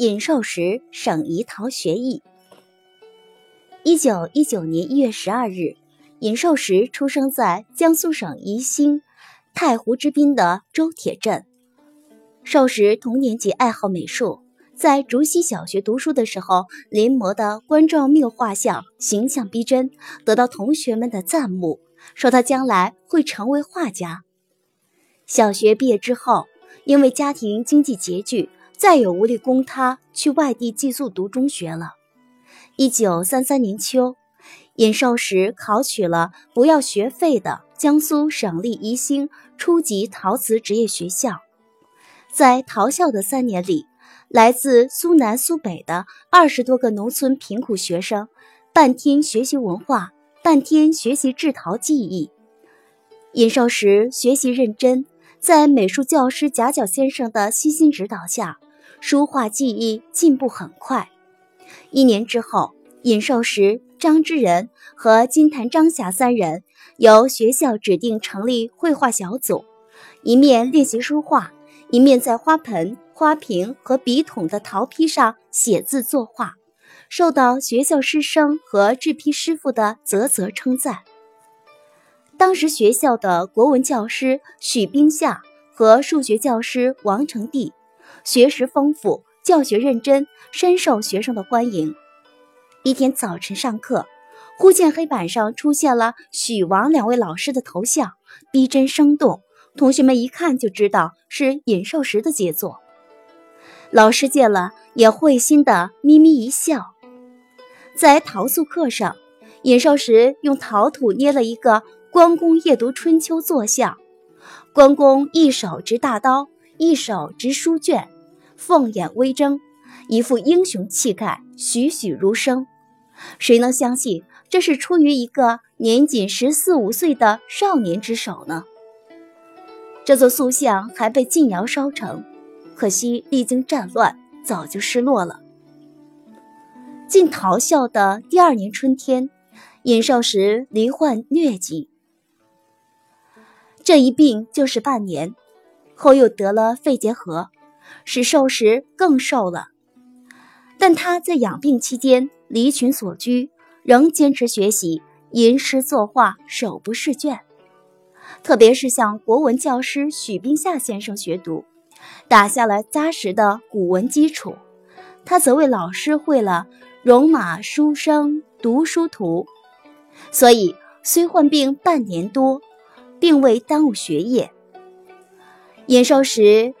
尹寿石省宜陶学艺。一九一九年一月十二日，尹寿石出生在江苏省宜兴太湖之滨的周铁镇。寿时童年即爱好美术，在竹溪小学读书的时候，临摹的关照谬画像形象逼真，得到同学们的赞慕，说他将来会成为画家。小学毕业之后，因为家庭经济拮据，再也无力供他去外地寄宿读中学了。一九三三年秋，尹少时考取了不要学费的江苏省立宜兴初级陶瓷职业学校。在陶校的三年里，来自苏南苏北的二十多个农村贫苦学生，半天学习文化，半天学习制陶技艺。尹少时学习认真，在美术教师贾角先生的悉心指导下，书画技艺进步很快。一年之后，尹寿时、张之仁和金坛张霞三人由学校指定成立绘画小组，一面练习书画，一面在花盆、花瓶和笔筒的陶坯上写字作画，受到学校师生和制坯师傅的啧啧称赞。当时学校的国文教师许冰夏和数学教师王成帝，学识丰富。教学认真，深受学生的欢迎。一天早晨上课，忽见黑板上出现了许王两位老师的头像，逼真生动。同学们一看就知道是尹寿时的杰作。老师见了也会心的咪咪一笑。在陶塑课上，尹寿时用陶土捏了一个关公夜读春秋坐像，关公一手执大刀，一手执书卷。凤眼微睁，一副英雄气概，栩栩如生。谁能相信这是出于一个年仅十四五岁的少年之手呢？这座塑像还被晋窑烧成，可惜历经战乱，早就失落了。进陶校的第二年春天，尹寿时罹患疟疾，这一病就是半年，后又得了肺结核。使寿时更瘦了，但他在养病期间离群所居，仍坚持学习，吟诗作画，手不释卷。特别是向国文教师许冰夏先生学读，打下了扎实的古文基础。他则为老师绘了《戎马书生读书图》，所以虽患病半年多，并未耽误学业。严寿时。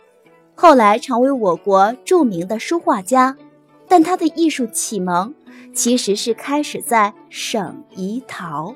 后来成为我国著名的书画家，但他的艺术启蒙其实是开始在省宜陶。